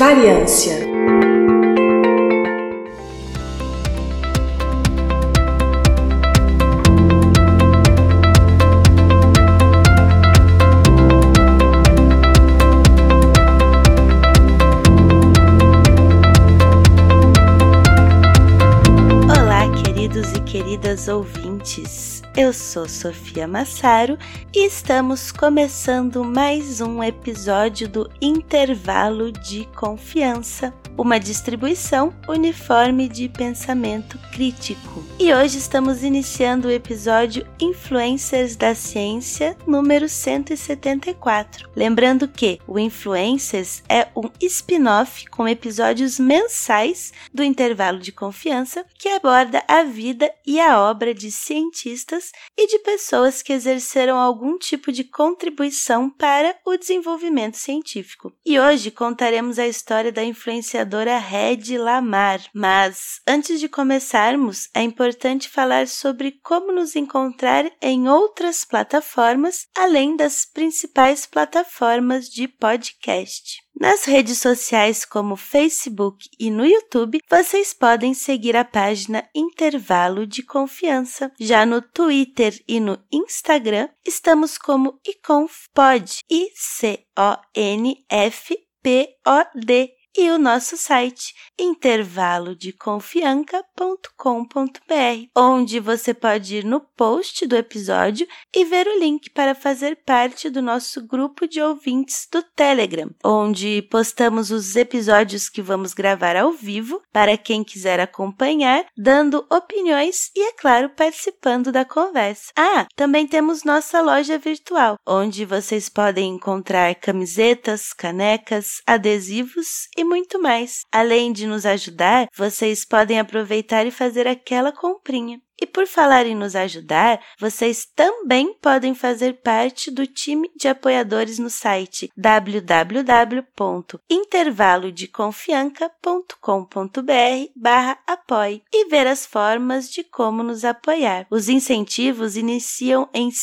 Variância sou Sofia Massaro e estamos começando mais um episódio do Intervalo de Confiança, uma distribuição uniforme de pensamento crítico. E hoje estamos iniciando o episódio Influencers da Ciência número 174. Lembrando que o Influencers é um spin-off com episódios mensais do Intervalo de Confiança que aborda a vida e a obra de cientistas e de pessoas que exerceram algum tipo de contribuição para o desenvolvimento científico. E hoje contaremos a história da influenciadora Red Lamar. Mas antes de começarmos, é importante falar sobre como nos encontrar em outras plataformas além das principais plataformas de podcast. Nas redes sociais como Facebook e no YouTube, vocês podem seguir a página Intervalo de Confiança. Já no Twitter e no Instagram, estamos como iconfpod, I-C-O-N-F-P-O-D e o nosso site intervalodeconfianca.com.br, onde você pode ir no post do episódio e ver o link para fazer parte do nosso grupo de ouvintes do Telegram, onde postamos os episódios que vamos gravar ao vivo para quem quiser acompanhar, dando opiniões e, é claro, participando da conversa. Ah, também temos nossa loja virtual, onde vocês podem encontrar camisetas, canecas, adesivos e muito mais. Além de nos ajudar, vocês podem aproveitar e fazer aquela comprinha. E por falar em nos ajudar, vocês também podem fazer parte do time de apoiadores no site www.intervalodeconfianca.com.br apoie e ver as formas de como nos apoiar. Os incentivos iniciam em R$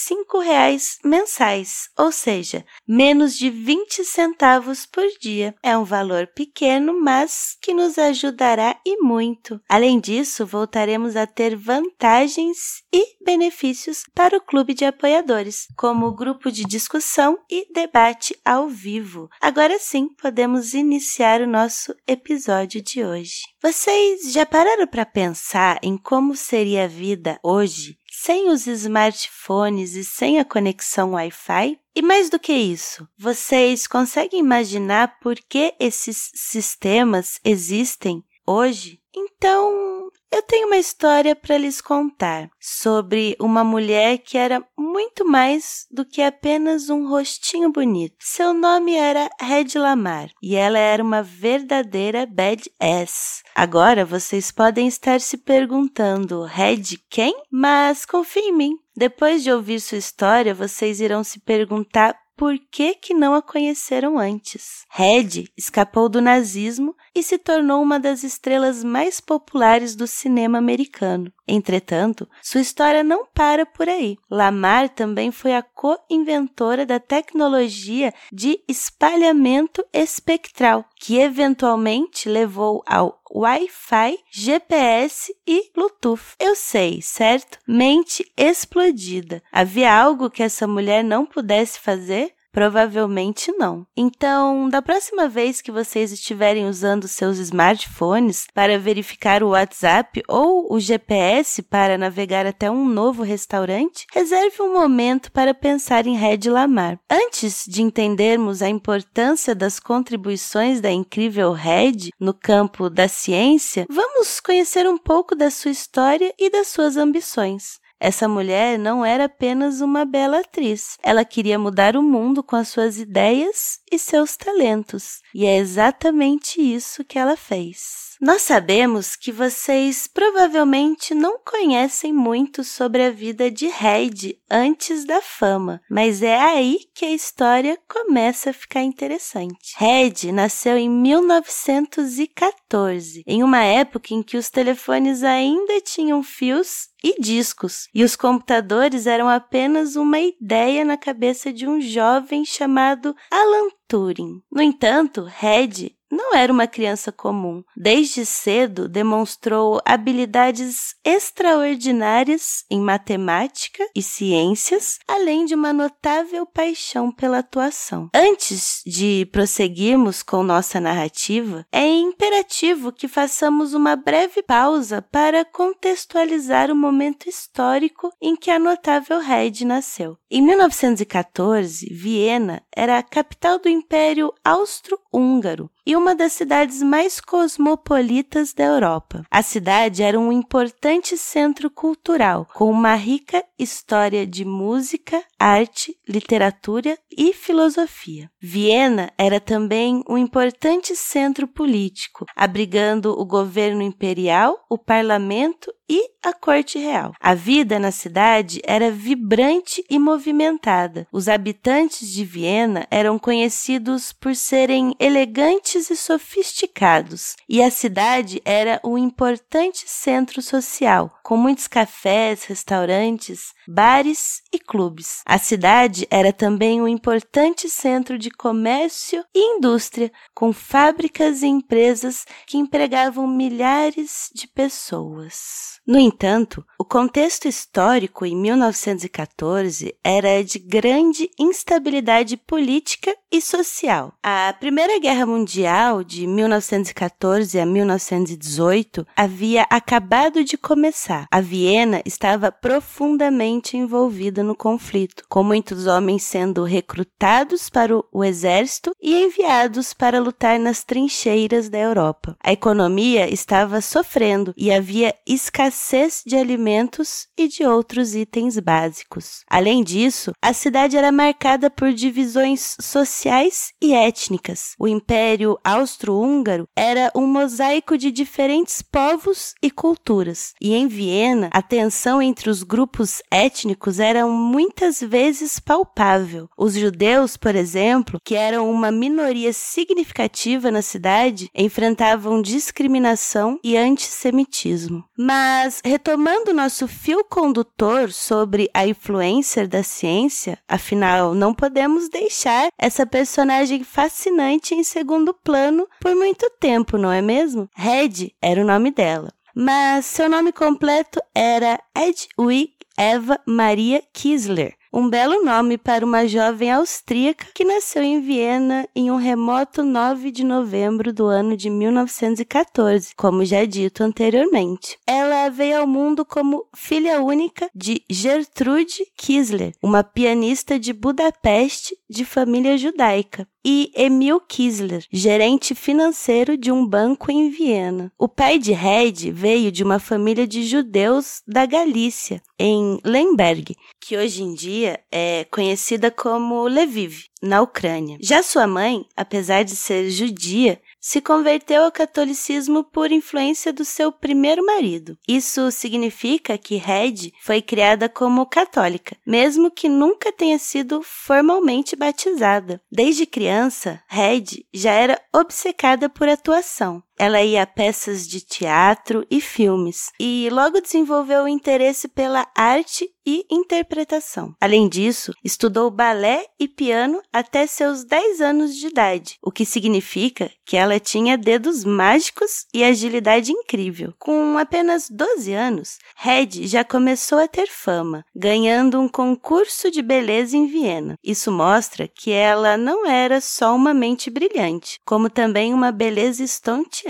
reais mensais, ou seja, menos de 20 centavos por dia. É um valor pequeno, mas que nos ajudará e muito. Além disso, voltaremos a ter vantagem vantagens e benefícios para o clube de apoiadores, como grupo de discussão e debate ao vivo. Agora sim, podemos iniciar o nosso episódio de hoje. Vocês já pararam para pensar em como seria a vida hoje sem os smartphones e sem a conexão Wi-Fi? E mais do que isso, vocês conseguem imaginar por que esses sistemas existem hoje? Então, eu tenho uma história para lhes contar sobre uma mulher que era muito mais do que apenas um rostinho bonito. Seu nome era Red Lamar e ela era uma verdadeira badass. Agora vocês podem estar se perguntando: Red quem? Mas confie em mim. Depois de ouvir sua história, vocês irão se perguntar por que, que não a conheceram antes. Red escapou do nazismo e se tornou uma das estrelas mais populares do cinema americano. Entretanto, sua história não para por aí. Lamar também foi a co-inventora da tecnologia de espalhamento espectral, que eventualmente levou ao Wi-Fi, GPS e Bluetooth. Eu sei, certo? Mente explodida. Havia algo que essa mulher não pudesse fazer? Provavelmente não. Então, da próxima vez que vocês estiverem usando seus smartphones para verificar o WhatsApp ou o GPS para navegar até um novo restaurante, reserve um momento para pensar em Red Lamar. Antes de entendermos a importância das contribuições da incrível Red no campo da ciência, vamos conhecer um pouco da sua história e das suas ambições. Essa mulher não era apenas uma bela atriz. Ela queria mudar o mundo com as suas ideias e seus talentos. E é exatamente isso que ela fez. Nós sabemos que vocês provavelmente não conhecem muito sobre a vida de Heidi antes da fama, mas é aí que a história começa a ficar interessante. Heidi nasceu em 1914, em uma época em que os telefones ainda tinham fios e discos, e os computadores eram apenas uma ideia na cabeça de um jovem chamado Alan Turing. No entanto, Red não era uma criança comum. Desde cedo demonstrou habilidades extraordinárias em matemática e ciências, além de uma notável paixão pela atuação. Antes de prosseguirmos com nossa narrativa, é imperativo que façamos uma breve pausa para contextualizar o momento histórico em que a notável Red nasceu. Em 1914, Viena era a capital do Império Austro-Húngaro e uma das cidades mais cosmopolitas da Europa. A cidade era um importante centro cultural, com uma rica história de música, arte, literatura e filosofia. Viena era também um importante centro político, abrigando o governo imperial, o parlamento e a corte real. A vida na cidade era vibrante e movimentada. Os habitantes de Viena eram conhecidos por serem elegantes e sofisticados, e a cidade era um importante centro social, com muitos cafés, restaurantes, bares e clubes. A cidade era também um importante centro de comércio e indústria, com fábricas e empresas que empregavam milhares de pessoas. No entanto, o contexto histórico em 1914 era de grande instabilidade política e social. A Primeira Guerra Mundial, de 1914 a 1918, havia acabado de começar. A Viena estava profundamente envolvida no conflito, com muitos homens sendo recrutados para o exército e enviados para lutar nas trincheiras da Europa. A economia estava sofrendo e havia escassez escassez de alimentos e de outros itens básicos. Além disso, a cidade era marcada por divisões sociais e étnicas. O Império Austro-Húngaro era um mosaico de diferentes povos e culturas, e em Viena a tensão entre os grupos étnicos era muitas vezes palpável. Os judeus, por exemplo, que eram uma minoria significativa na cidade, enfrentavam discriminação e antissemitismo. Mas mas, retomando nosso fio condutor sobre a influencer da ciência, afinal, não podemos deixar essa personagem fascinante em segundo plano por muito tempo, não é mesmo? Red era o nome dela. Mas seu nome completo era Edwig Eva Maria Kisler um belo nome para uma jovem austríaca que nasceu em Viena em um remoto 9 de novembro do ano de 1914, como já dito anteriormente. Ela veio ao mundo como filha única de Gertrude Kisler, uma pianista de Budapeste de família judaica e Emil Kisler, gerente financeiro de um banco em Viena. O pai de Red veio de uma família de judeus da Galícia, em Lemberg, que hoje em dia é conhecida como Lviv, na Ucrânia. Já sua mãe, apesar de ser judia, se converteu ao catolicismo por influência do seu primeiro marido. Isso significa que Red foi criada como católica, mesmo que nunca tenha sido formalmente batizada. Desde criança, Red já era obcecada por atuação. Ela ia a peças de teatro e filmes e logo desenvolveu o interesse pela arte e interpretação. Além disso, estudou balé e piano até seus 10 anos de idade, o que significa que ela tinha dedos mágicos e agilidade incrível. Com apenas 12 anos, Red já começou a ter fama, ganhando um concurso de beleza em Viena. Isso mostra que ela não era só uma mente brilhante, como também uma beleza estonteante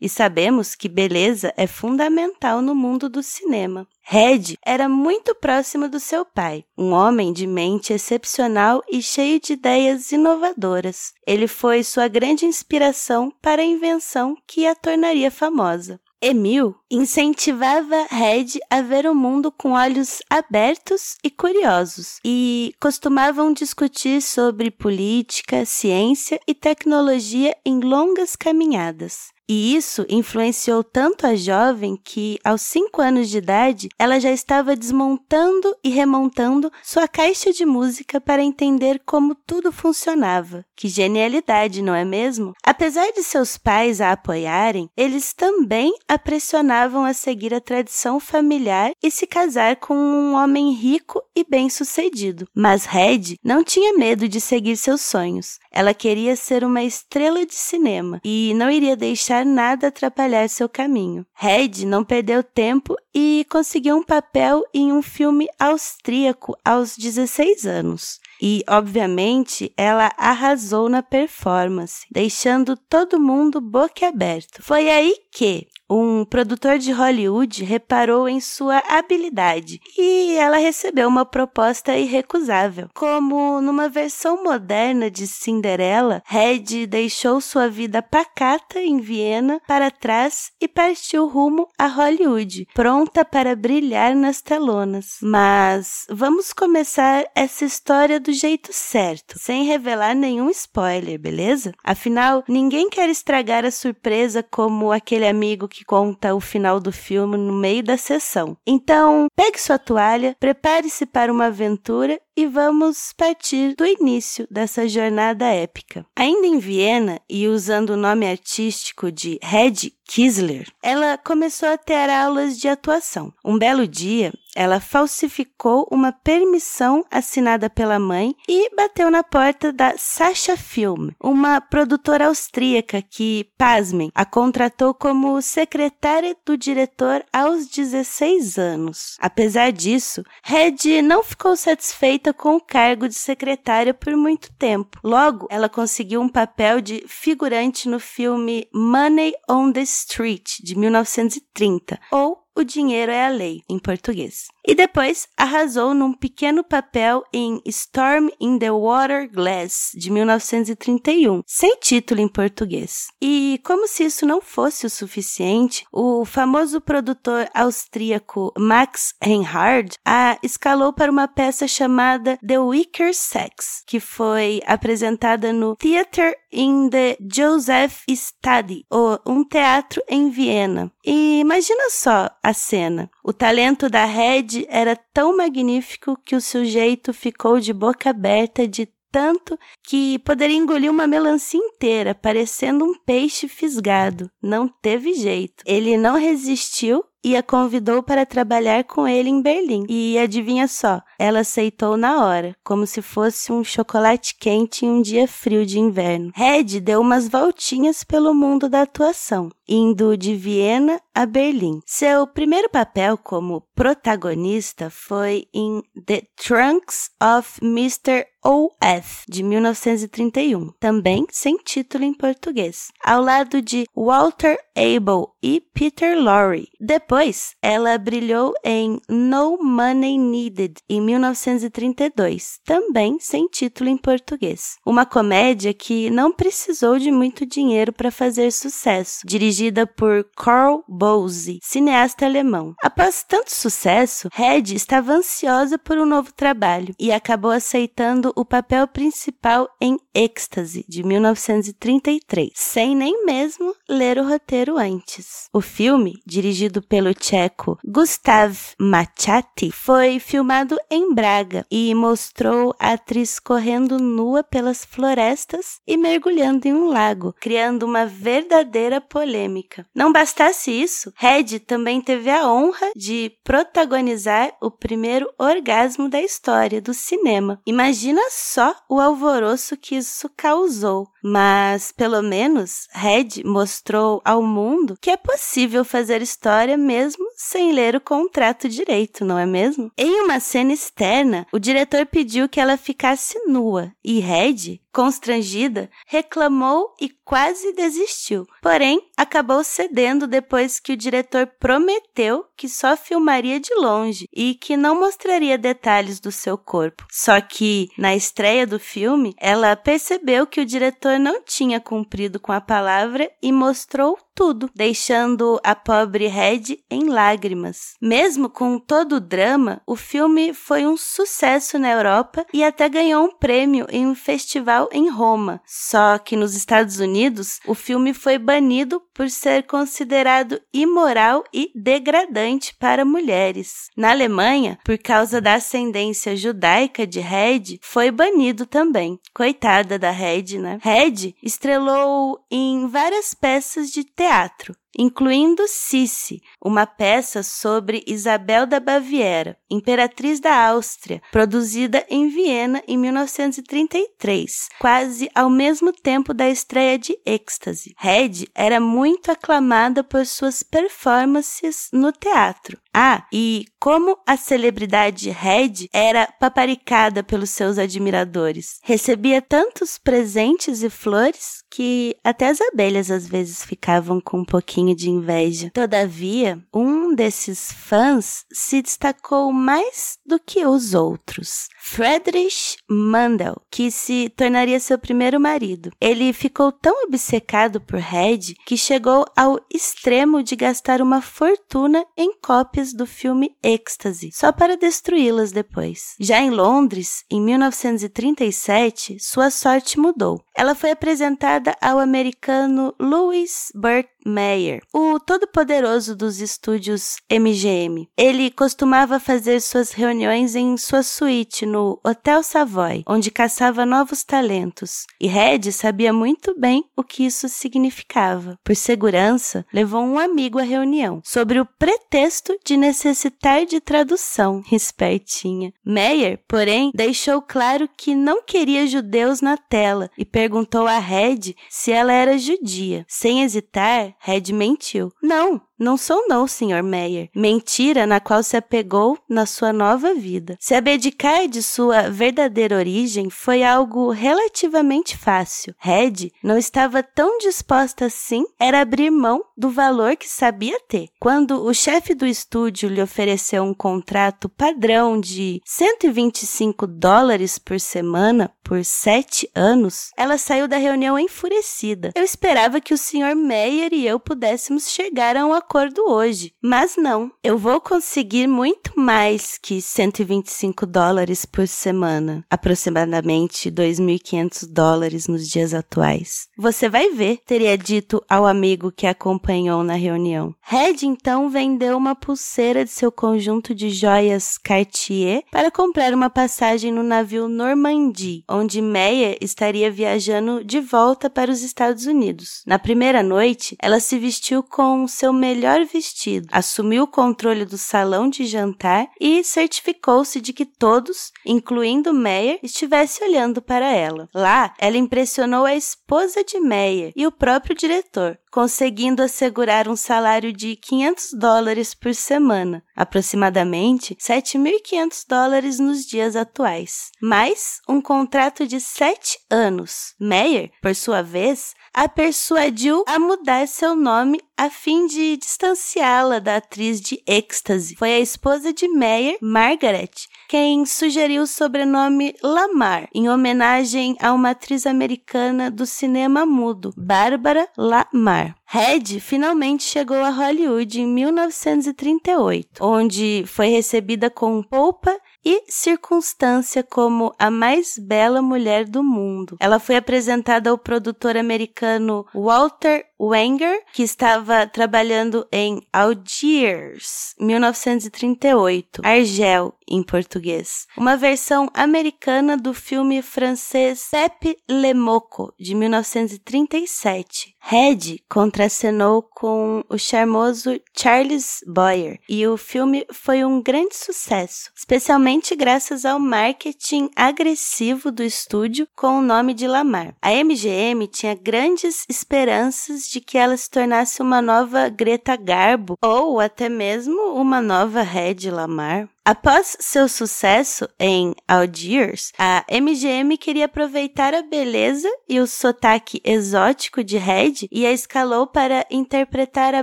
e sabemos que beleza é fundamental no mundo do cinema. Red era muito próximo do seu pai, um homem de mente excepcional e cheio de ideias inovadoras. Ele foi sua grande inspiração para a invenção que a tornaria famosa. Emil incentivava Red a ver o mundo com olhos abertos e curiosos, e costumavam discutir sobre política, ciência e tecnologia em longas caminhadas. E isso influenciou tanto a jovem que, aos cinco anos de idade, ela já estava desmontando e remontando sua caixa de música para entender como tudo funcionava. Que genialidade, não é mesmo? Apesar de seus pais a apoiarem, eles também a pressionavam a seguir a tradição familiar e se casar com um homem rico e bem-sucedido. Mas Red não tinha medo de seguir seus sonhos. Ela queria ser uma estrela de cinema e não iria deixar nada atrapalhar seu caminho. Red não perdeu tempo e conseguiu um papel em um filme austríaco aos 16 anos. E, obviamente, ela arrasou na performance, deixando todo mundo boquiaberto. Foi aí que um produtor de Hollywood reparou em sua habilidade e ela recebeu uma proposta irrecusável. Como numa versão moderna de Cinderela, Red deixou sua vida pacata em Viena para trás e partiu rumo a Hollywood, pronta para brilhar nas telonas. Mas vamos começar essa história do jeito certo, sem revelar nenhum spoiler, beleza? Afinal, ninguém quer estragar a surpresa como aquele amigo que conta o final do filme no meio da sessão. Então, pegue sua toalha, prepare-se para uma aventura e vamos partir do início dessa jornada épica. Ainda em Viena e usando o nome artístico de Red Kisler, ela começou a ter aulas de atuação. Um belo dia, ela falsificou uma permissão assinada pela mãe e bateu na porta da Sasha Film, uma produtora austríaca que, pasmem, a contratou como secretária do diretor aos 16 anos. Apesar disso, Red não ficou satisfeita com o cargo de secretária por muito tempo. Logo, ela conseguiu um papel de figurante no filme Money on the Street, de 1930, ou o Dinheiro é a Lei, em português. E depois arrasou num pequeno papel em Storm in the Water Glass, de 1931, sem título em português. E como se isso não fosse o suficiente, o famoso produtor austríaco Max Reinhardt a escalou para uma peça chamada The Wicker Sex, que foi apresentada no Theater in the Joseph Stadi, ou um teatro em Viena. E imagina só a cena. O talento da Red era tão magnífico que o sujeito ficou de boca aberta de tanto que poderia engolir uma melancia inteira, parecendo um peixe fisgado. Não teve jeito. Ele não resistiu e a convidou para trabalhar com ele em Berlim. E adivinha só, ela aceitou na hora, como se fosse um chocolate quente em um dia frio de inverno. Red deu umas voltinhas pelo mundo da atuação, indo de Viena a Berlim. Seu primeiro papel como protagonista foi em The Trunks of Mr. O.F., de 1931, também sem título em português, ao lado de Walter Abel e Peter Lorre. Depois, ela brilhou em No Money Needed, em 1932, também sem título em português. Uma comédia que não precisou de muito dinheiro para fazer sucesso, dirigida por Carl Bose, cineasta alemão. Após tanto sucesso, Red estava ansiosa por um novo trabalho e acabou aceitando o papel principal em Ecstasy, de 1933, sem nem mesmo ler o roteiro antes. O filme, dirigido pelo tcheco Gustav Machati, foi filmado em Braga e mostrou a atriz correndo nua pelas florestas e mergulhando em um lago, criando uma verdadeira polêmica. Não bastasse isso, Red também teve a honra de protagonizar o primeiro orgasmo da história do cinema. Imagina só o alvoroço que isso causou. Mas, pelo menos, Red mostrou ao mundo que é possível fazer história mesmo sem ler o contrato direito, não é mesmo? Em uma cena externa, o diretor pediu que ela ficasse nua e Red constrangida, reclamou e quase desistiu. Porém, acabou cedendo depois que o diretor prometeu que só filmaria de longe e que não mostraria detalhes do seu corpo. Só que, na estreia do filme, ela percebeu que o diretor não tinha cumprido com a palavra e mostrou tudo, deixando a pobre Red em lágrimas. Mesmo com todo o drama, o filme foi um sucesso na Europa e até ganhou um prêmio em um festival em Roma. Só que nos Estados Unidos, o filme foi banido por ser considerado imoral e degradante para mulheres. Na Alemanha, por causa da ascendência judaica de Red, foi banido também. Coitada da Red, né? Red estrelou em várias peças de teatro, teatro incluindo Cici, uma peça sobre Isabel da Baviera, imperatriz da Áustria, produzida em Viena em 1933, quase ao mesmo tempo da estreia de Êxtase. Red era muito aclamada por suas performances no teatro. Ah, e como a celebridade Red era paparicada pelos seus admiradores. Recebia tantos presentes e flores que até as abelhas às vezes ficavam com um pouquinho de inveja. Todavia, um desses fãs se destacou mais do que os outros. Friedrich Mandel, que se tornaria seu primeiro marido. Ele ficou tão obcecado por Red que chegou ao extremo de gastar uma fortuna em cópias do filme Êxtase, só para destruí-las depois. Já em Londres, em 1937, sua sorte mudou. Ela foi apresentada ao americano Louis Burt Mayer, o todo-poderoso dos estúdios MGM. Ele costumava fazer suas reuniões em sua suíte no Hotel Savoy, onde caçava novos talentos. E Red sabia muito bem o que isso significava. Por segurança, levou um amigo à reunião, sobre o pretexto de necessitar de tradução. Espertinha. Mayer, porém, deixou claro que não queria judeus na tela e perguntou a Red se ela era judia. Sem hesitar, Red mentiu. Não, não sou não, Sr. Meyer. Mentira na qual se apegou na sua nova vida. Se abdicar de sua verdadeira origem foi algo relativamente fácil. Red não estava tão disposta assim era abrir mão do valor que sabia ter. Quando o chefe do estúdio lhe ofereceu um contrato padrão de 125 dólares por semana por sete anos, ela saiu da reunião enfurecida. Eu esperava que o Sr. Meyer e eu pudéssemos chegar a um acordo hoje, mas não. Eu vou conseguir muito mais que 125 dólares por semana, aproximadamente 2.500 dólares nos dias atuais. Você vai ver, teria dito ao amigo que acompanhou na reunião. Red então vendeu uma pulseira de seu conjunto de joias Cartier para comprar uma passagem no navio Normandie, onde Meyer estaria viajando de volta para os Estados Unidos. Na primeira noite, ela se vestiu com seu melhor vestido, assumiu o controle do salão de jantar e certificou-se de que todos, incluindo Meyer, estivessem olhando para ela. Lá, ela impressionou a esposa de Meyer e o próprio diretor, conseguindo assegurar um salário de 500 dólares por semana, aproximadamente 7.500 dólares nos dias atuais, mais um contrato de sete anos. Meyer, por sua vez, a persuadiu a mudar seu nome a fim de distanciá-la da atriz de êxtase. Foi a esposa de Meyer, Margaret, quem sugeriu o sobrenome Lamar, em homenagem a uma atriz americana do cinema mudo, Bárbara Lamar. Red finalmente chegou a Hollywood em 1938, onde foi recebida com polpa e circunstância como a mais bela mulher do mundo. Ela foi apresentada ao produtor americano Walter Wenger, que estava trabalhando em Algiers, 1938, Argel em português, uma versão americana do filme francês Pepe Le Moco, de 1937. Red contracenou com o charmoso Charles Boyer e o filme foi um grande sucesso, especialmente graças ao marketing agressivo do estúdio com o nome de Lamar. A MGM tinha grandes esperanças de que ela se tornasse uma nova Greta Garbo ou até mesmo uma nova Red Lamar. Após seu sucesso em Algiers, a MGM queria aproveitar a beleza e o sotaque exótico de Red e a escalou para interpretar a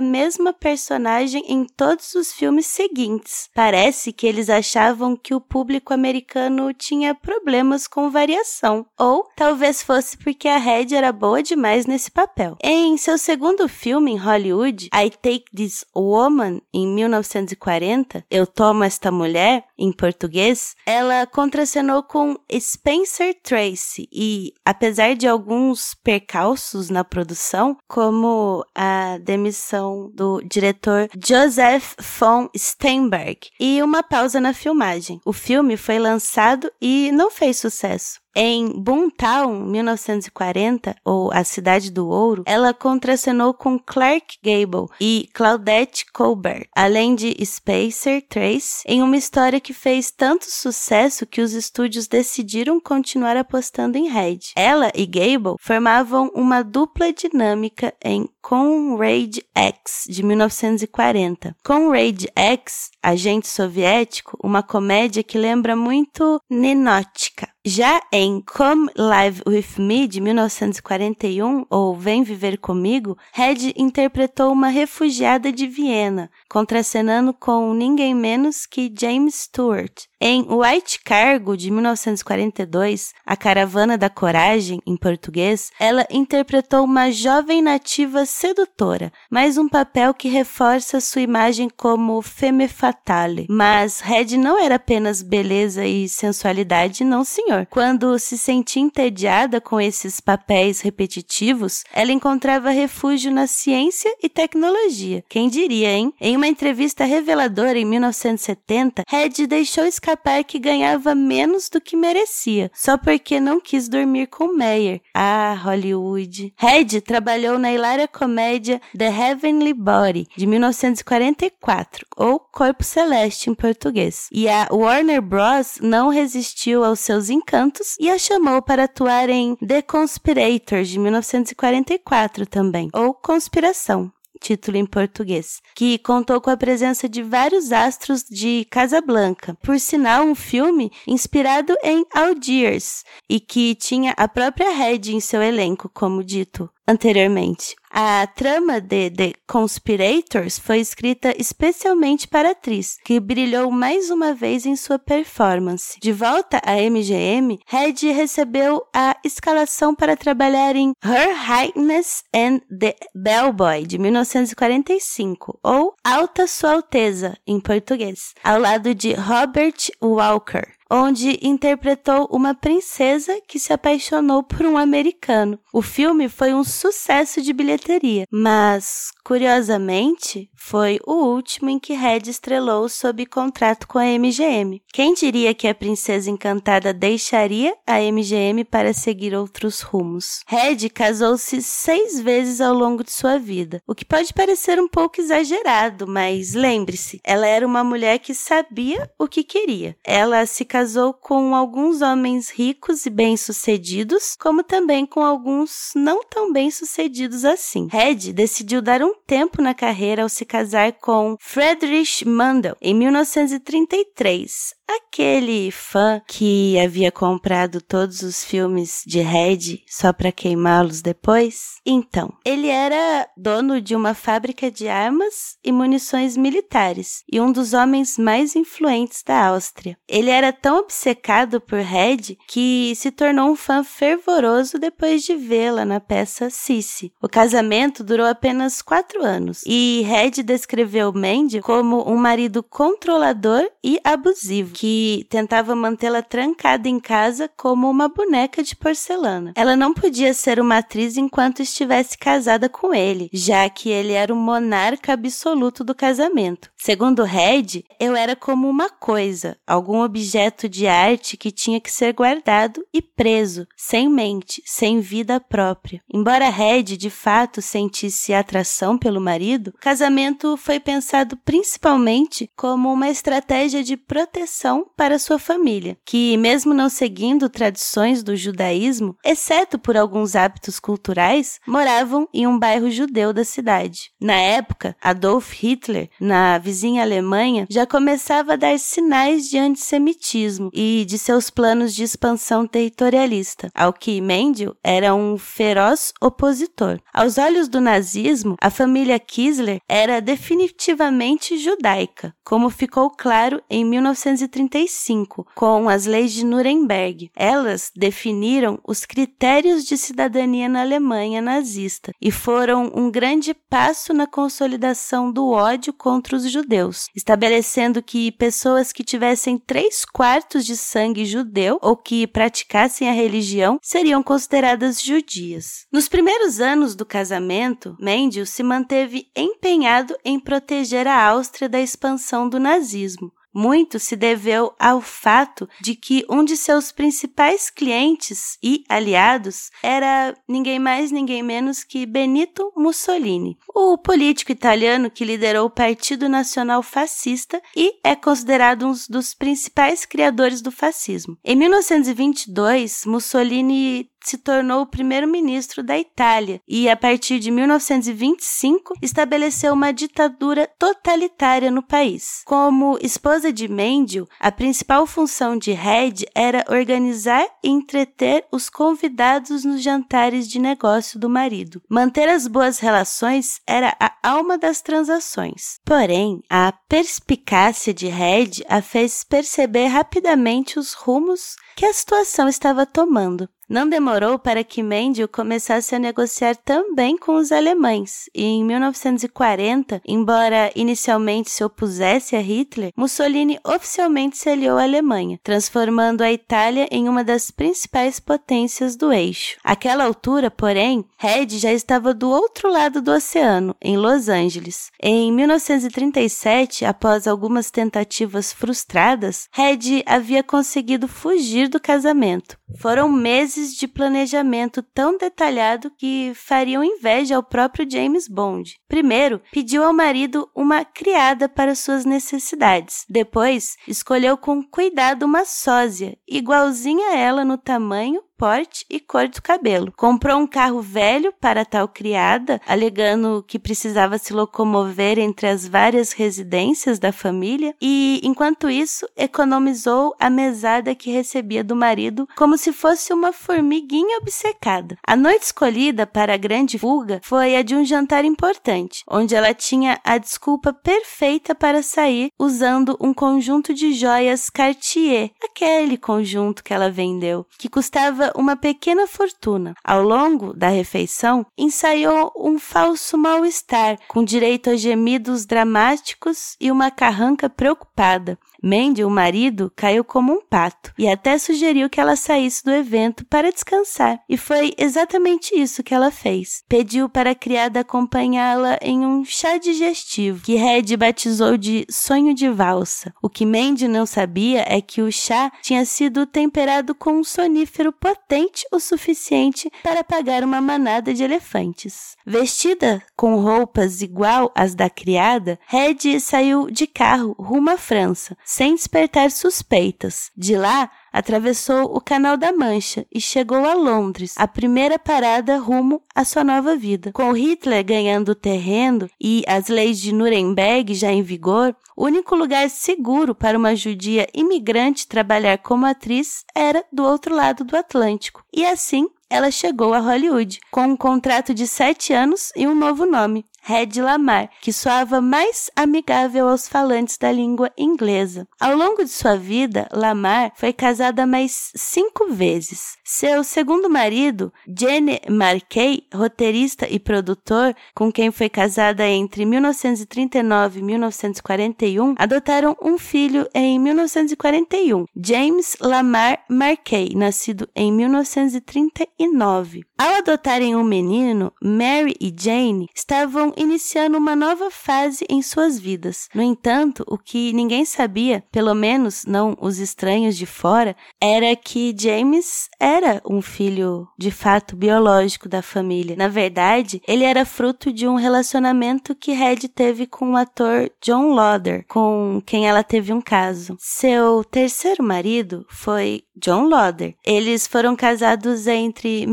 mesma personagem em todos os filmes seguintes. Parece que eles achavam que o público americano tinha problemas com variação, ou talvez fosse porque a Red era boa demais nesse papel. Em seu segundo filme em Hollywood, I Take This Woman, em 1940, Eu Tomo Esta Mulher, mulher, em português, ela contracenou com Spencer Tracy e, apesar de alguns percalços na produção, como a demissão do diretor Joseph von Steinberg e uma pausa na filmagem, o filme foi lançado e não fez sucesso. Em Boomtown, 1940, ou A Cidade do Ouro, ela contracenou com Clark Gable e Claudette Colbert, além de Spacer Trace, em uma história que fez tanto sucesso que os estúdios decidiram continuar apostando em Red. Ela e Gable formavam uma dupla dinâmica em Conrad X, de 1940. Conrad X, agente soviético, uma comédia que lembra muito Ninótica. Já em Come Live With Me, de 1941, ou Vem Viver Comigo, Red interpretou uma refugiada de Viena, contracenando com ninguém menos que James Stewart. Em White Cargo, de 1942, A Caravana da Coragem, em português, ela interpretou uma jovem nativa sedutora, mais um papel que reforça sua imagem como femme fatale. Mas Red não era apenas beleza e sensualidade, não senhor. Quando se sentia entediada com esses papéis repetitivos, ela encontrava refúgio na ciência e tecnologia. Quem diria, hein? Em uma entrevista reveladora em 1970, Red deixou escapar que ganhava menos do que merecia, só porque não quis dormir com Meyer. Ah, Hollywood. Red trabalhou na hilária comédia The Heavenly Body, de 1944, ou Corpo Celeste em português. E a Warner Bros. não resistiu aos seus encantos e a chamou para atuar em The Conspirators, de 1944 também, ou Conspiração título em português, que contou com a presença de vários astros de Casablanca, por sinal um filme inspirado em Algiers e que tinha a própria Red em seu elenco, como dito anteriormente. A trama de The Conspirators foi escrita especialmente para a atriz, que brilhou mais uma vez em sua performance. De volta à MGM, Red recebeu a escalação para trabalhar em Her Highness and the Bellboy, de 1945, ou Alta Sua Alteza, em português, ao lado de Robert Walker onde interpretou uma princesa que se apaixonou por um americano. O filme foi um sucesso de bilheteria, mas, curiosamente, foi o último em que Red estrelou sob contrato com a MGM. Quem diria que a Princesa Encantada deixaria a MGM para seguir outros rumos? Red casou-se seis vezes ao longo de sua vida, o que pode parecer um pouco exagerado, mas lembre-se, ela era uma mulher que sabia o que queria. Ela se casou com alguns homens ricos e bem-sucedidos, como também com alguns não tão bem-sucedidos assim. Red decidiu dar um tempo na carreira ao se casar com Friedrich Mandel em 1933 aquele fã que havia comprado todos os filmes de Red só para queimá-los depois? Então, ele era dono de uma fábrica de armas e munições militares e um dos homens mais influentes da Áustria. Ele era tão obcecado por Red que se tornou um fã fervoroso depois de vê-la na peça Sissi. O casamento durou apenas quatro anos e Red descreveu Mandy como um marido controlador e abusivo que tentava mantê-la trancada em casa como uma boneca de porcelana. Ela não podia ser uma atriz enquanto estivesse casada com ele, já que ele era o monarca absoluto do casamento. Segundo Red, eu era como uma coisa, algum objeto de arte que tinha que ser guardado e preso, sem mente, sem vida própria. Embora Red de fato sentisse atração pelo marido, o casamento foi pensado principalmente como uma estratégia de proteção para sua família, que, mesmo não seguindo tradições do judaísmo, exceto por alguns hábitos culturais, moravam em um bairro judeu da cidade. Na época, Adolf Hitler, na vizinha Alemanha, já começava a dar sinais de antissemitismo e de seus planos de expansão territorialista, ao que Mendel era um feroz opositor. Aos olhos do nazismo, a família Kisler era definitivamente judaica, como ficou claro em 1930 1935, com as leis de Nuremberg. Elas definiram os critérios de cidadania na Alemanha nazista e foram um grande passo na consolidação do ódio contra os judeus, estabelecendo que pessoas que tivessem três quartos de sangue judeu ou que praticassem a religião seriam consideradas judias. Nos primeiros anos do casamento, Mendel se manteve empenhado em proteger a Áustria da expansão do nazismo. Muito se deveu ao fato de que um de seus principais clientes e aliados era ninguém mais, ninguém menos que Benito Mussolini, o político italiano que liderou o Partido Nacional Fascista e é considerado um dos principais criadores do fascismo. Em 1922, Mussolini se tornou o primeiro-ministro da Itália e, a partir de 1925, estabeleceu uma ditadura totalitária no país. Como esposa de Mendel, a principal função de Red era organizar e entreter os convidados nos jantares de negócio do marido. Manter as boas relações era a alma das transações. Porém, a perspicácia de Red a fez perceber rapidamente os rumos que a situação estava tomando. Não demorou para que Mendel começasse a negociar também com os alemães, e em 1940, embora inicialmente se opusesse a Hitler, Mussolini oficialmente se aliou à Alemanha, transformando a Itália em uma das principais potências do eixo. Àquela altura, porém, Red já estava do outro lado do oceano, em Los Angeles. Em 1937, após algumas tentativas frustradas, Red havia conseguido fugir do casamento. Foram meses de planejamento tão detalhado que fariam inveja ao próprio James Bond. Primeiro, pediu ao marido uma criada para suas necessidades. Depois, escolheu com cuidado uma sósia, igualzinha a ela no tamanho, porte e cor do cabelo. Comprou um carro velho para tal criada, alegando que precisava se locomover entre as várias residências da família, e, enquanto isso, economizou a mesada que recebia do marido como se fosse uma formiguinha obcecada. A noite escolhida para a grande fuga foi a de um jantar importante, onde ela tinha a desculpa perfeita para sair usando um conjunto de joias Cartier, aquele conjunto que ela vendeu, que custava uma pequena fortuna. Ao longo da refeição, ensaiou um falso mal-estar, com direito a gemidos dramáticos e uma carranca preocupada. Mandy, o marido, caiu como um pato e até sugeriu que ela saísse do evento para descansar. E foi exatamente isso que ela fez. Pediu para a criada acompanhá-la em um chá digestivo, que Red batizou de sonho de valsa. O que Mandy não sabia é que o chá tinha sido temperado com um sonífero potente o suficiente para apagar uma manada de elefantes. Vestida com roupas igual às da criada, Red saiu de carro rumo à França, sem despertar suspeitas. De lá, atravessou o Canal da Mancha e chegou a Londres, a primeira parada rumo à sua nova vida. Com Hitler ganhando terreno e as leis de Nuremberg já em vigor, o único lugar seguro para uma judia imigrante trabalhar como atriz era do outro lado do Atlântico. E assim, ela chegou a Hollywood, com um contrato de sete anos e um novo nome, Red Lamar, que soava mais amigável aos falantes da língua inglesa. Ao longo de sua vida, Lamar foi casada mais cinco vezes. Seu segundo marido, Jenny Markey, roteirista e produtor, com quem foi casada entre 1939 e 1941, adotaram um filho em 1941, James Lamar Markey, nascido em 1939. Ao adotarem um menino, Mary e Jane estavam iniciando uma nova fase em suas vidas. No entanto, o que ninguém sabia, pelo menos não os estranhos de fora, era que James era um filho de fato biológico da família. Na verdade, ele era fruto de um relacionamento que Red teve com o ator John Lauder, com quem ela teve um caso. Seu terceiro marido foi John Lauder. Eles foram casados entre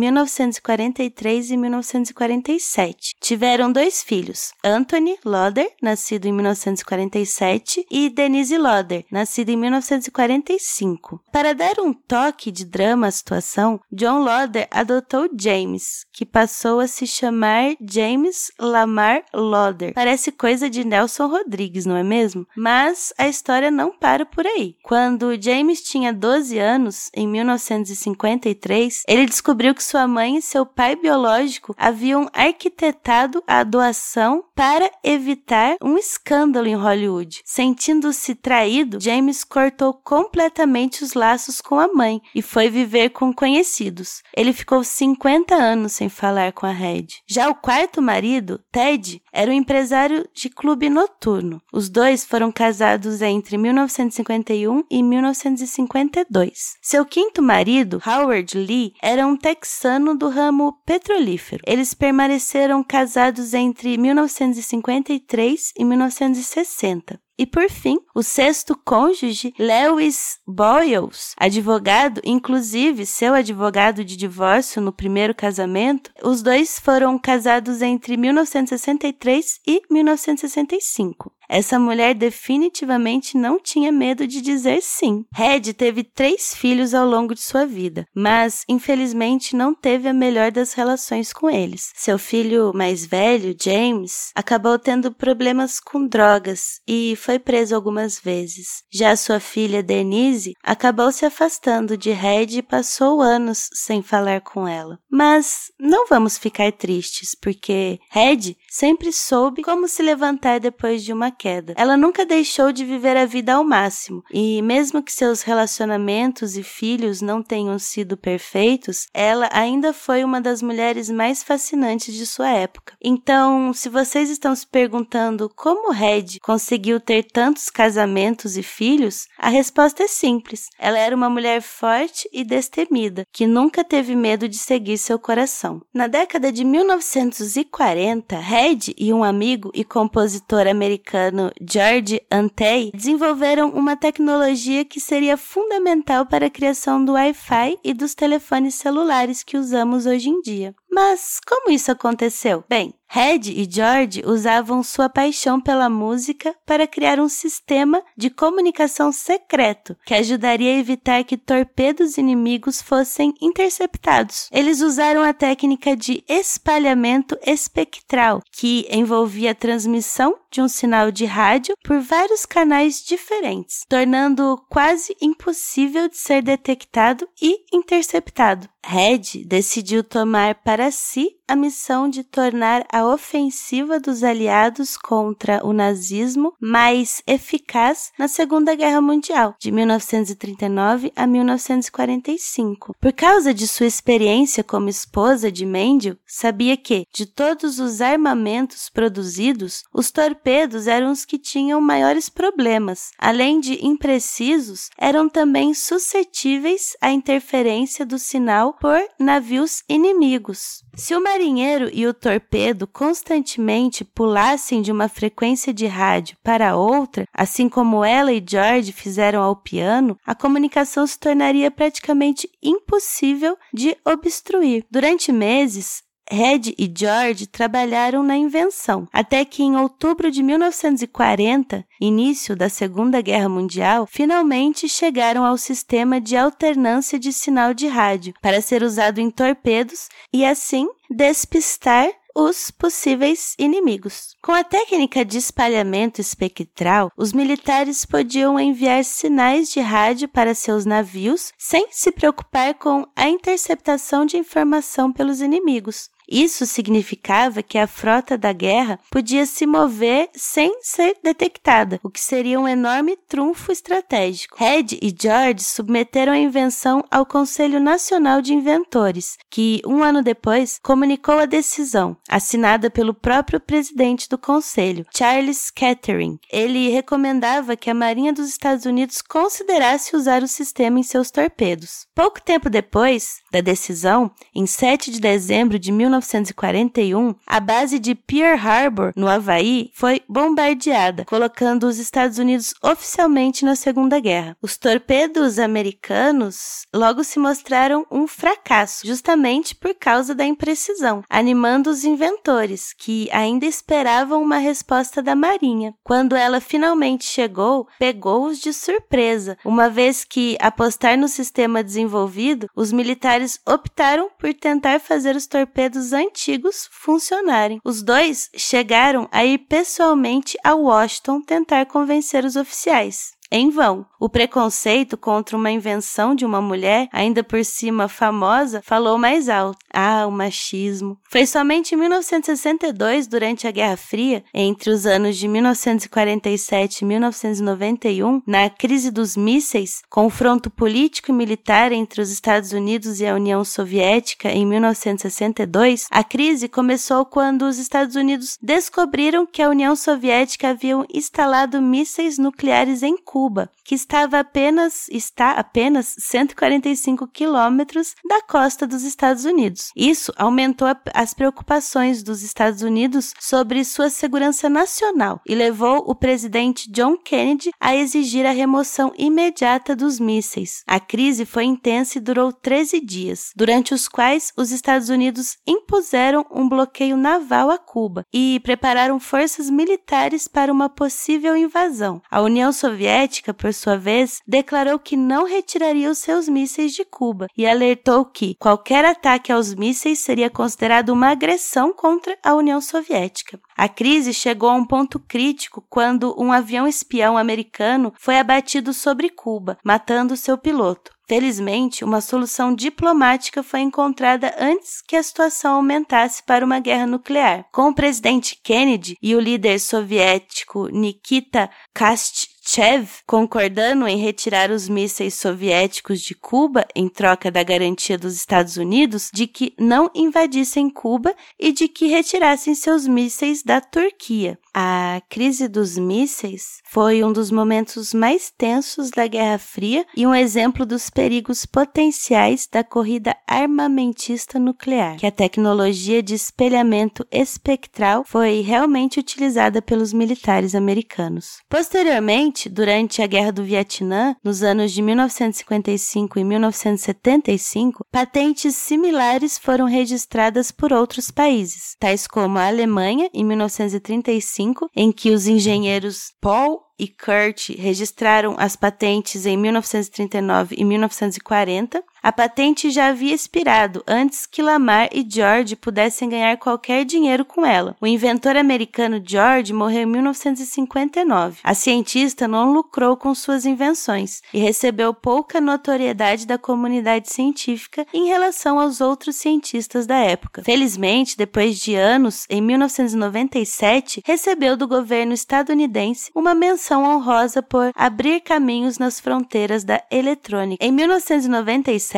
1943 e 1947. Tiveram dois filhos Anthony Lauder, nascido em 1947, e Denise Lauder, nascida em 1945. Para dar um toque de drama à situação, John Lauder adotou James, que passou a se chamar James Lamar Lauder. Parece coisa de Nelson Rodrigues, não é mesmo? Mas a história não para por aí. Quando James tinha 12 anos, em 1953, ele descobriu que sua mãe seu pai biológico haviam arquitetado a doação para evitar um escândalo em Hollywood. Sentindo-se traído, James cortou completamente os laços com a mãe e foi viver com conhecidos. Ele ficou 50 anos sem falar com a Red. Já o quarto marido, Ted, era um empresário de clube noturno. Os dois foram casados entre 1951 e 1952. Seu quinto marido, Howard Lee, era um texano do ramo petrolífero. Eles permaneceram casados entre 1953 e 1960. E por fim, o sexto cônjuge, Lewis Boyles, advogado, inclusive seu advogado de divórcio no primeiro casamento, os dois foram casados entre 1963 e 1965. Essa mulher definitivamente não tinha medo de dizer sim. Red teve três filhos ao longo de sua vida, mas infelizmente não teve a melhor das relações com eles. Seu filho mais velho, James, acabou tendo problemas com drogas e foi preso algumas vezes. Já sua filha Denise acabou se afastando de Red e passou anos sem falar com ela. Mas não vamos ficar tristes, porque Red sempre soube como se levantar depois de uma queda. Ela nunca deixou de viver a vida ao máximo, e mesmo que seus relacionamentos e filhos não tenham sido perfeitos, ela ainda foi uma das mulheres mais fascinantes de sua época. Então, se vocês estão se perguntando como Red conseguiu ter tantos casamentos e filhos, a resposta é simples. Ela era uma mulher forte e destemida, que nunca teve medo de seguir seu coração. Na década de 1940, Red e um amigo e compositor americano George Antey desenvolveram uma tecnologia que seria fundamental para a criação do Wi-Fi e dos telefones celulares que usamos hoje em dia. Mas como isso aconteceu? Bem, Red e George usavam sua paixão pela música para criar um sistema de comunicação secreto que ajudaria a evitar que torpedos inimigos fossem interceptados. Eles usaram a técnica de espalhamento espectral, que envolvia transmissão de um sinal de rádio por vários canais diferentes, tornando-o quase impossível de ser detectado e interceptado. Red decidiu tomar para si a missão de tornar a ofensiva dos aliados contra o nazismo mais eficaz na Segunda Guerra Mundial, de 1939 a 1945. Por causa de sua experiência como esposa de Mendel, sabia que, de todos os armamentos produzidos, os torpedos eram os que tinham maiores problemas. Além de imprecisos, eram também suscetíveis à interferência do sinal por navios inimigos. Se o marinheiro e o torpedo constantemente pulassem de uma frequência de rádio para outra, assim como ela e George fizeram ao piano, a comunicação se tornaria praticamente impossível de obstruir. Durante meses, Red e George trabalharam na invenção, até que em outubro de 1940, início da Segunda Guerra Mundial, finalmente chegaram ao sistema de alternância de sinal de rádio para ser usado em torpedos e assim despistar os possíveis inimigos. Com a técnica de espalhamento espectral, os militares podiam enviar sinais de rádio para seus navios sem se preocupar com a interceptação de informação pelos inimigos. Isso significava que a frota da guerra podia se mover sem ser detectada, o que seria um enorme trunfo estratégico. Red e George submeteram a invenção ao Conselho Nacional de Inventores, que, um ano depois, comunicou a decisão, assinada pelo próprio presidente do conselho, Charles Kettering. Ele recomendava que a Marinha dos Estados Unidos considerasse usar o sistema em seus torpedos. Pouco tempo depois da decisão, em 7 de dezembro de 19 1941, a base de Pearl Harbor, no Havaí, foi bombardeada, colocando os Estados Unidos oficialmente na Segunda Guerra. Os torpedos americanos logo se mostraram um fracasso, justamente por causa da imprecisão, animando os inventores, que ainda esperavam uma resposta da Marinha. Quando ela finalmente chegou, pegou-os de surpresa, uma vez que, apostar no sistema desenvolvido, os militares optaram por tentar fazer os torpedos antigos funcionarem. Os dois chegaram a ir pessoalmente a Washington tentar convencer os oficiais em vão. O preconceito contra uma invenção de uma mulher, ainda por cima famosa, falou mais alto. Ah, o machismo. Foi somente em 1962, durante a Guerra Fria, entre os anos de 1947 e 1991, na crise dos mísseis, confronto político e militar entre os Estados Unidos e a União Soviética em 1962, a crise começou quando os Estados Unidos descobriram que a União Soviética havia instalado mísseis nucleares em Cuba Cuba, que estava apenas está apenas 145 quilômetros da costa dos Estados Unidos. Isso aumentou a, as preocupações dos Estados Unidos sobre sua segurança nacional e levou o presidente John Kennedy a exigir a remoção imediata dos mísseis. A crise foi intensa e durou 13 dias, durante os quais os Estados Unidos impuseram um bloqueio naval a Cuba e prepararam forças militares para uma possível invasão. A União Soviética Soviética, por sua vez, declarou que não retiraria os seus mísseis de Cuba e alertou que qualquer ataque aos mísseis seria considerado uma agressão contra a União Soviética. A crise chegou a um ponto crítico quando um avião espião americano foi abatido sobre Cuba, matando seu piloto. Felizmente, uma solução diplomática foi encontrada antes que a situação aumentasse para uma guerra nuclear. Com o presidente Kennedy e o líder soviético Nikita Khrushchev Khrushchev concordando em retirar os mísseis soviéticos de Cuba em troca da garantia dos Estados Unidos de que não invadissem Cuba e de que retirassem seus mísseis da Turquia. A crise dos mísseis foi um dos momentos mais tensos da Guerra Fria e um exemplo dos perigos potenciais da corrida armamentista nuclear, que a tecnologia de espelhamento espectral foi realmente utilizada pelos militares americanos. Posteriormente, durante a Guerra do Vietnã, nos anos de 1955 e 1975, patentes similares foram registradas por outros países, tais como a Alemanha em 1935 em que os engenheiros Paul e Kurt registraram as patentes em 1939 e 1940, a patente já havia expirado antes que Lamar e George pudessem ganhar qualquer dinheiro com ela. O inventor americano George morreu em 1959. A cientista não lucrou com suas invenções e recebeu pouca notoriedade da comunidade científica em relação aos outros cientistas da época. Felizmente, depois de anos, em 1997, recebeu do governo estadunidense uma menção honrosa por abrir caminhos nas fronteiras da eletrônica. Em 1997,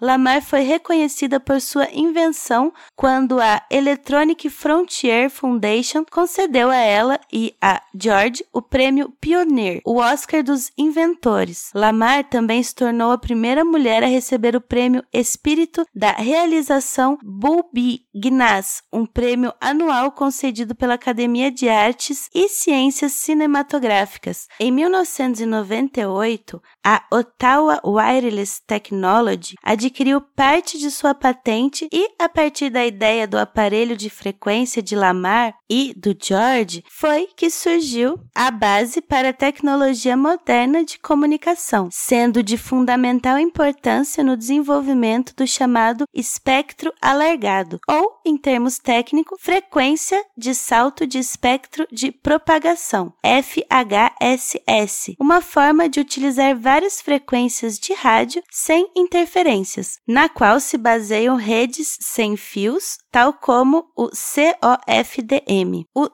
Lamar foi reconhecida por sua invenção quando a Electronic Frontier Foundation concedeu a ela e a George o prêmio Pioneer, o Oscar dos inventores. Lamar também se tornou a primeira mulher a receber o prêmio Espírito da Realização Bulby-Gnaz, um prêmio anual concedido pela Academia de Artes e Ciências Cinematográficas em 1998, a Ottawa Wireless Technology adquiriu parte de sua patente e, a partir da ideia do aparelho de frequência de Lamar e do George, foi que surgiu a base para a tecnologia moderna de comunicação, sendo de fundamental importância no desenvolvimento do chamado espectro alargado, ou, em termos técnicos, frequência de salto de espectro de propagação, FH HSS, uma forma de utilizar várias frequências de rádio sem interferências, na qual se baseiam redes sem fios, tal como o COFDM. O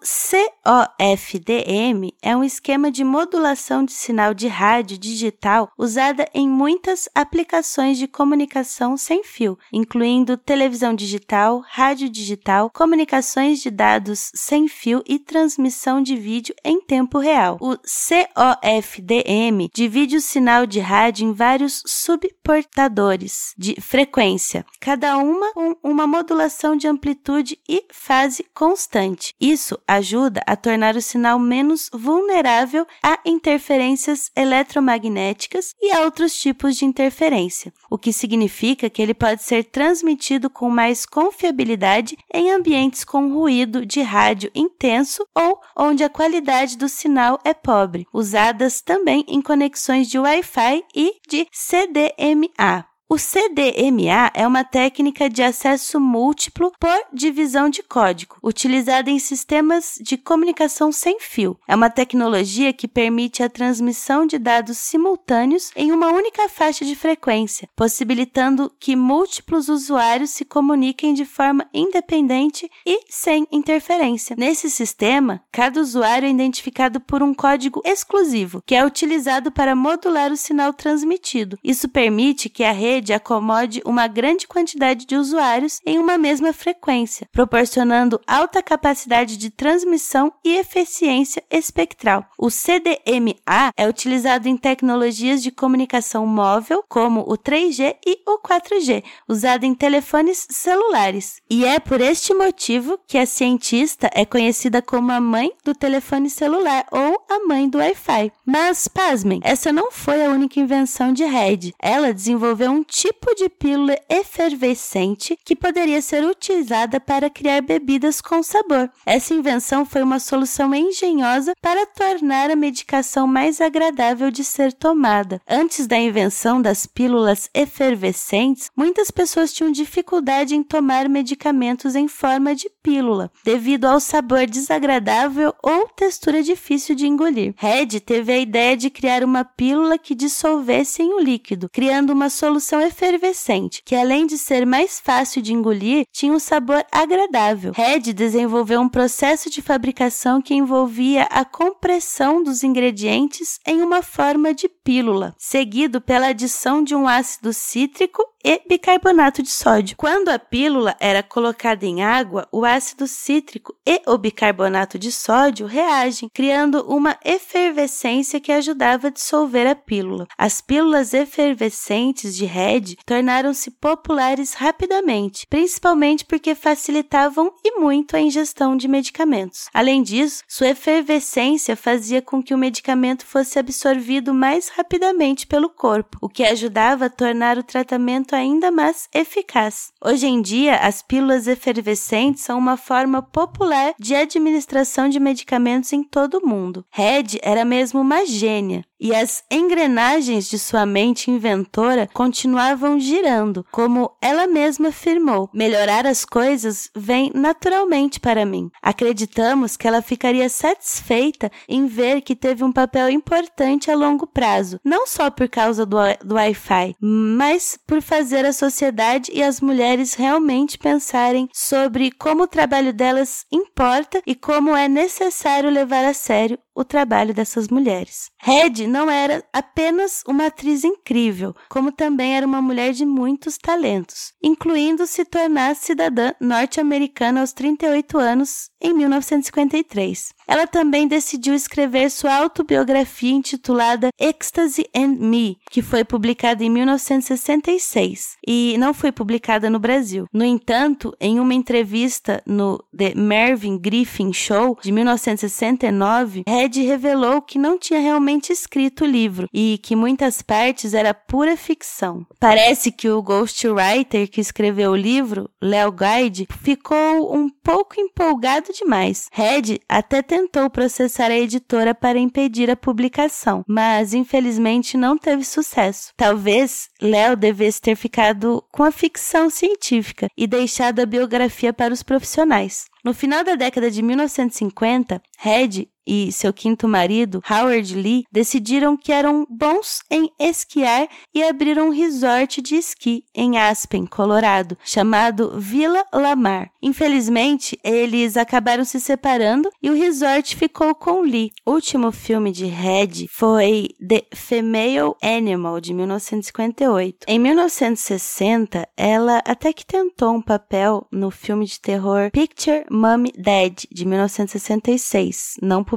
COFDM é um esquema de modulação de sinal de rádio digital usada em muitas aplicações de comunicação sem fio, incluindo televisão digital, rádio digital, comunicações de dados sem fio e transmissão de vídeo em tempo real. O COFDM divide o sinal de rádio em vários subportadores de frequência, cada uma com uma modulação de de amplitude e fase constante. Isso ajuda a tornar o sinal menos vulnerável a interferências eletromagnéticas e a outros tipos de interferência, o que significa que ele pode ser transmitido com mais confiabilidade em ambientes com ruído de rádio intenso ou onde a qualidade do sinal é pobre, usadas também em conexões de Wi-Fi e de CDMA. O CDMA é uma técnica de acesso múltiplo por divisão de código, utilizada em sistemas de comunicação sem fio. É uma tecnologia que permite a transmissão de dados simultâneos em uma única faixa de frequência, possibilitando que múltiplos usuários se comuniquem de forma independente e sem interferência. Nesse sistema, cada usuário é identificado por um código exclusivo, que é utilizado para modular o sinal transmitido. Isso permite que a rede rede acomode uma grande quantidade de usuários em uma mesma frequência, proporcionando alta capacidade de transmissão e eficiência espectral. O CDMA é utilizado em tecnologias de comunicação móvel, como o 3G e o 4G, usado em telefones celulares. E é por este motivo que a cientista é conhecida como a mãe do telefone celular ou a mãe do Wi-Fi. Mas, pasmem, essa não foi a única invenção de Red. Ela desenvolveu um tipo de pílula efervescente que poderia ser utilizada para criar bebidas com sabor. Essa invenção foi uma solução engenhosa para tornar a medicação mais agradável de ser tomada. Antes da invenção das pílulas efervescentes, muitas pessoas tinham dificuldade em tomar medicamentos em forma de pílula, devido ao sabor desagradável ou textura difícil de engolir. Red teve a ideia de criar uma pílula que dissolvesse em um líquido, criando uma solução efervescente, que além de ser mais fácil de engolir, tinha um sabor agradável. Red desenvolveu um processo de fabricação que envolvia a compressão dos ingredientes em uma forma de pílula, seguido pela adição de um ácido cítrico e bicarbonato de sódio. Quando a pílula era colocada em água, o ácido cítrico e o bicarbonato de sódio reagem, criando uma efervescência que ajudava a dissolver a pílula. As pílulas efervescentes de Red tornaram-se populares rapidamente, principalmente porque facilitavam e muito a ingestão de medicamentos. Além disso, sua efervescência fazia com que o medicamento fosse absorvido mais rapidamente pelo corpo, o que ajudava a tornar o tratamento ainda mais eficaz. Hoje em dia, as pílulas efervescentes são uma forma popular de administração de medicamentos em todo o mundo. Red era mesmo uma gênia e as engrenagens de sua mente inventora continuavam girando, como ela mesma afirmou. Melhorar as coisas vem naturalmente para mim. Acreditamos que ela ficaria satisfeita em ver que teve um papel importante a longo prazo, não só por causa do, do Wi-Fi, mas por fazer a sociedade e as mulheres realmente pensarem sobre como o trabalho delas importa e como é necessário levar a sério o trabalho dessas mulheres. Red não era apenas uma atriz incrível, como também era uma mulher de muitos talentos, incluindo se tornar cidadã norte-americana aos 38 anos em 1953. Ela também decidiu escrever sua autobiografia intitulada Ecstasy and Me, que foi publicada em 1966 e não foi publicada no Brasil. No entanto, em uma entrevista no The Mervyn Griffin Show de 1969, Red revelou que não tinha realmente escrito o livro e que muitas partes era pura ficção. Parece que o ghostwriter que escreveu o livro, Leo Guide, ficou um pouco empolgado demais. Red até tentou processar a editora para impedir a publicação, mas infelizmente não teve sucesso. Talvez Léo devesse ter ficado com a ficção científica e deixado a biografia para os profissionais. No final da década de 1950, Red e seu quinto marido, Howard Lee, decidiram que eram bons em esquiar e abriram um resort de esqui em Aspen, Colorado, chamado Villa Lamar. Infelizmente, eles acabaram se separando e o resort ficou com Lee. O último filme de Red foi The Female Animal, de 1958. Em 1960, ela até que tentou um papel no filme de terror Picture Mommy Dead, de 1966, não publicado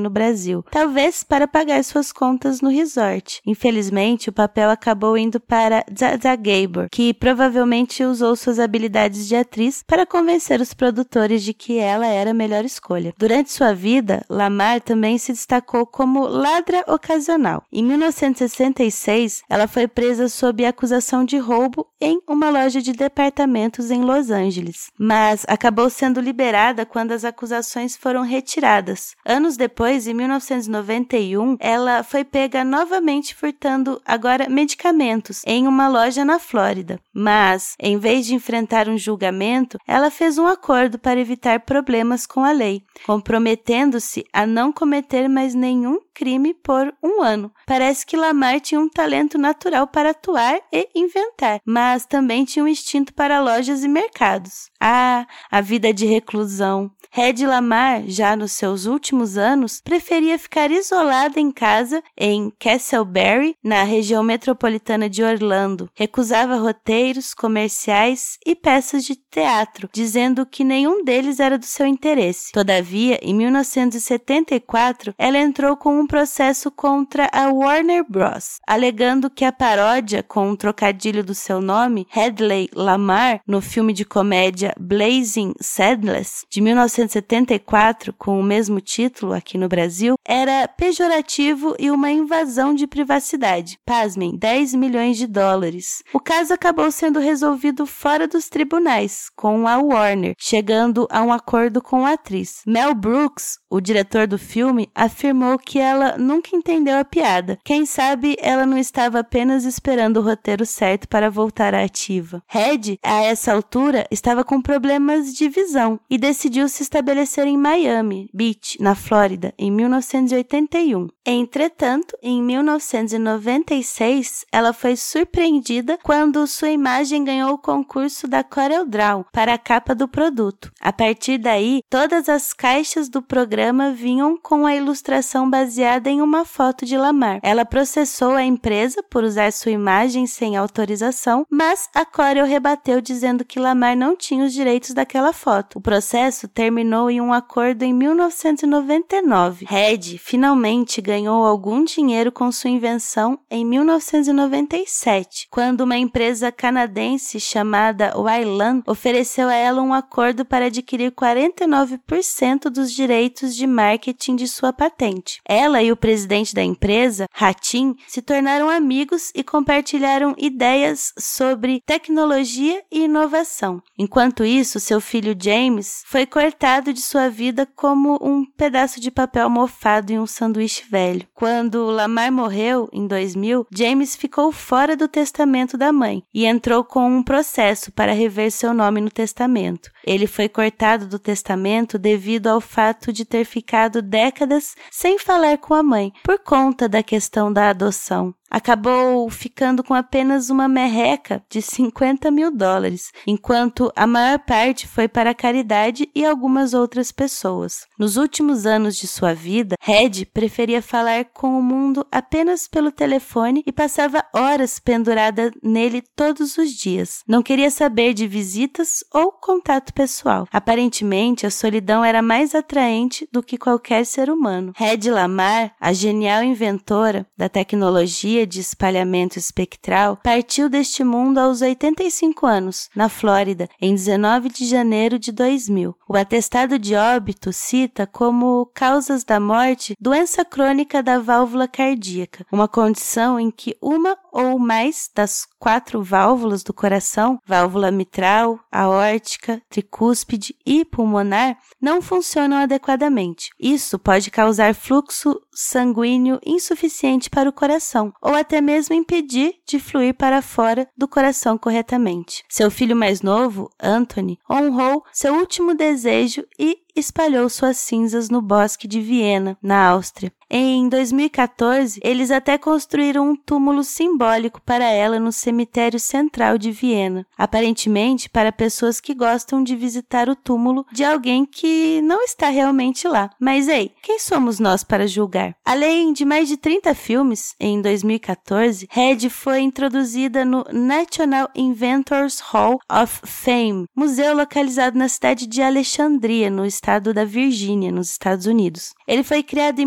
no Brasil, talvez para pagar suas contas no resort. Infelizmente, o papel acabou indo para Zaza Gabor, que provavelmente usou suas habilidades de atriz para convencer os produtores de que ela era a melhor escolha. Durante sua vida, Lamar também se destacou como ladra ocasional. Em 1966, ela foi presa sob acusação de roubo em uma loja de departamentos em Los Angeles, mas acabou sendo liberada quando as acusações foram retiradas. Depois, em 1991, ela foi pega novamente furtando agora medicamentos em uma loja na Flórida. Mas, em vez de enfrentar um julgamento, ela fez um acordo para evitar problemas com a lei, comprometendo-se a não cometer mais nenhum crime por um ano. Parece que Lamar tinha um talento natural para atuar e inventar, mas também tinha um instinto para lojas e mercados. Ah, a vida de reclusão. Red Lamar, já nos seus últimos anos, preferia ficar isolada em casa em Castleberry, na região metropolitana de Orlando. Recusava roteiros, comerciais e peças de teatro, dizendo que nenhum deles era do seu interesse. Todavia, em 1974, ela entrou com um processo contra a Warner Bros., alegando que a paródia com um trocadilho do seu nome, Hedley Lamar, no filme de comédia Blazing Saddles, de 1974, com o mesmo título aqui no Brasil, era pejorativo e uma invasão de privacidade. Pasmem, 10 milhões de dólares. O caso acabou sendo resolvido fora dos tribunais, com a Warner, chegando a um acordo com a atriz. Mel Brooks, o diretor do filme, afirmou que ela ela nunca entendeu a piada. Quem sabe ela não estava apenas esperando o roteiro certo para voltar à ativa. Red, a essa altura, estava com problemas de visão e decidiu se estabelecer em Miami Beach, na Flórida, em 1981. Entretanto, em 1996, ela foi surpreendida quando sua imagem ganhou o concurso da CorelDRAW para a capa do produto. A partir daí, todas as caixas do programa vinham com a ilustração baseada baseada em uma foto de Lamar. Ela processou a empresa por usar sua imagem sem autorização, mas a Corel rebateu dizendo que Lamar não tinha os direitos daquela foto. O processo terminou em um acordo em 1999. Red finalmente ganhou algum dinheiro com sua invenção em 1997, quando uma empresa canadense chamada Wylan ofereceu a ela um acordo para adquirir 49% dos direitos de marketing de sua patente. Ela e o presidente da empresa, Hatim, se tornaram amigos e compartilharam ideias sobre tecnologia e inovação. Enquanto isso, seu filho James foi cortado de sua vida como um pedaço de papel mofado em um sanduíche velho. Quando Lamar morreu, em 2000, James ficou fora do testamento da mãe e entrou com um processo para rever seu nome no testamento. Ele foi cortado do testamento devido ao fato de ter ficado décadas sem falar com a mãe, por conta da questão da adoção acabou ficando com apenas uma merreca de 50 mil dólares, enquanto a maior parte foi para a caridade e algumas outras pessoas. Nos últimos anos de sua vida, Red preferia falar com o mundo apenas pelo telefone e passava horas pendurada nele todos os dias. Não queria saber de visitas ou contato pessoal. Aparentemente, a solidão era mais atraente do que qualquer ser humano. Red Lamar, a genial inventora da tecnologia de espalhamento espectral, partiu deste mundo aos 85 anos, na Flórida, em 19 de janeiro de 2000. O atestado de óbito cita como causas da morte doença crônica da válvula cardíaca, uma condição em que uma ou mais das quatro válvulas do coração, válvula mitral, aórtica, tricúspide e pulmonar, não funcionam adequadamente. Isso pode causar fluxo sanguíneo insuficiente para o coração, ou até mesmo impedir de fluir para fora do coração corretamente. Seu filho mais novo, Anthony, honrou seu último desejo e espalhou suas cinzas no bosque de Viena, na Áustria. Em 2014, eles até construíram um túmulo simbólico para ela no cemitério central de Viena, aparentemente para pessoas que gostam de visitar o túmulo de alguém que não está realmente lá. Mas ei, quem somos nós para julgar? Além de mais de 30 filmes, em 2014, Red foi introduzida no National Inventors Hall of Fame, museu localizado na cidade de Alexandria, no estado da Virgínia, nos Estados Unidos. Ele foi criado em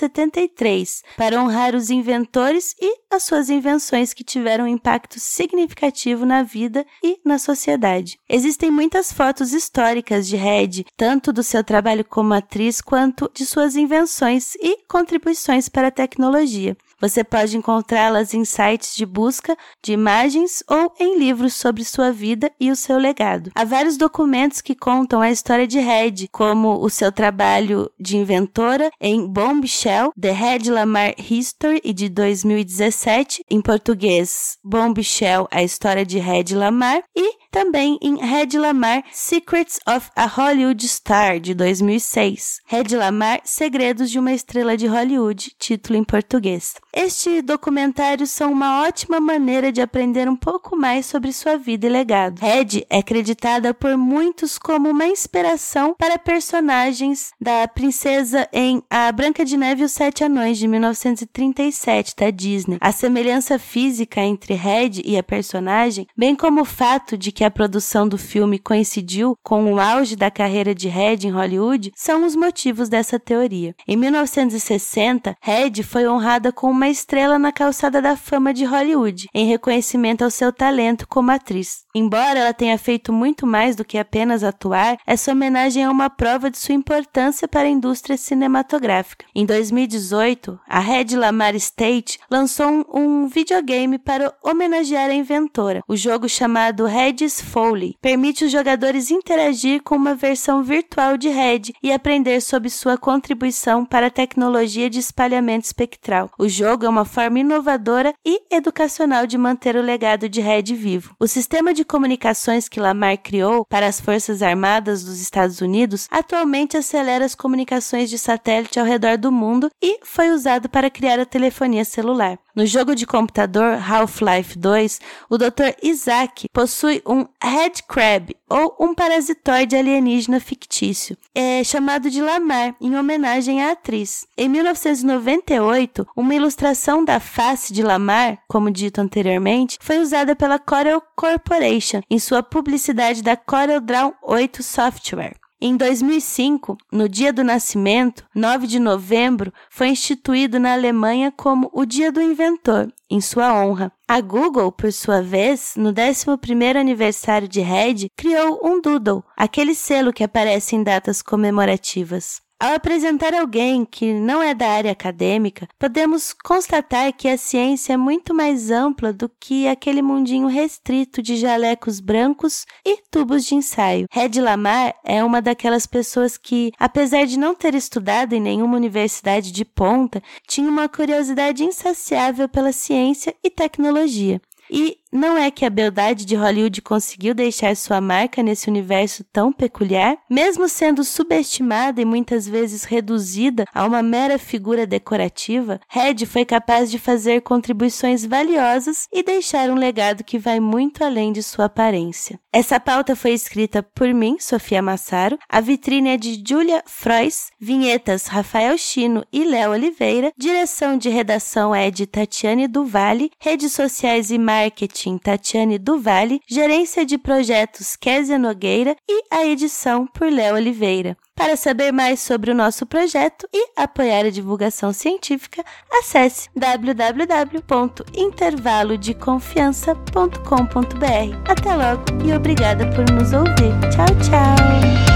1973 para honrar os inventores e as suas invenções que tiveram um impacto significativo na vida e na sociedade. Existem muitas fotos históricas de Red, tanto do seu trabalho como atriz quanto de suas invenções e contribuições para a tecnologia. Você pode encontrá-las em sites de busca de imagens ou em livros sobre sua vida e o seu legado. Há vários documentos que contam a história de Red, como o seu trabalho de inventora em Bombshell, The Red Lamar History de 2017, em português Bombshell, a história de Red Lamar, e também em Red Lamar Secrets of a Hollywood Star de 2006. Red Lamar Segredos de uma Estrela de Hollywood, título em português. Este documentário são uma ótima maneira de aprender um pouco mais sobre sua vida e legado. Red é acreditada por muitos como uma inspiração para personagens da princesa em A Branca de Neve e os Sete Anões de 1937 da Disney. A semelhança física entre Red e a personagem, bem como o fato de que que a produção do filme coincidiu com o auge da carreira de Red em Hollywood são os motivos dessa teoria. Em 1960, Red foi honrada com uma estrela na calçada da fama de Hollywood, em reconhecimento ao seu talento como atriz. Embora ela tenha feito muito mais do que apenas atuar, essa homenagem é uma prova de sua importância para a indústria cinematográfica. Em 2018, a Red Lamar State lançou um, um videogame para homenagear a inventora, o jogo chamado Red Foley permite os jogadores interagir com uma versão virtual de Red e aprender sobre sua contribuição para a tecnologia de espalhamento espectral. O jogo é uma forma inovadora e educacional de manter o legado de Red vivo. O sistema de comunicações que Lamar criou para as Forças Armadas dos Estados Unidos atualmente acelera as comunicações de satélite ao redor do mundo e foi usado para criar a telefonia celular. No jogo de computador Half-Life 2, o Dr. Isaac possui um headcrab, ou um parasitoide alienígena fictício, é chamado de Lamar, em homenagem à atriz. Em 1998, uma ilustração da face de Lamar, como dito anteriormente, foi usada pela Corel Corporation em sua publicidade da Corel Draw 8 Software. Em 2005, no dia do nascimento, 9 de novembro, foi instituído na Alemanha como o Dia do Inventor, em sua honra. A Google, por sua vez, no 11º aniversário de Red, criou um Doodle, aquele selo que aparece em datas comemorativas. Ao apresentar alguém que não é da área acadêmica, podemos constatar que a ciência é muito mais ampla do que aquele mundinho restrito de jalecos brancos e tubos de ensaio. Red Lamar é uma daquelas pessoas que, apesar de não ter estudado em nenhuma universidade de ponta, tinha uma curiosidade insaciável pela ciência e tecnologia. E não é que a beldade de Hollywood conseguiu deixar sua marca nesse universo tão peculiar? Mesmo sendo subestimada e muitas vezes reduzida a uma mera figura decorativa, Red foi capaz de fazer contribuições valiosas e deixar um legado que vai muito além de sua aparência. Essa pauta foi escrita por mim, Sofia Massaro, a vitrine é de Julia Frois, vinhetas Rafael Chino e Léo Oliveira, direção de redação é de Tatiane Duvalle, redes sociais e marketing marketing Tatiane Duvalle, gerência de projetos Kézia Nogueira e a edição por Léo Oliveira. Para saber mais sobre o nosso projeto e apoiar a divulgação científica, acesse www.intervalodeconfiança.com.br. Até logo e obrigada por nos ouvir. Tchau, tchau!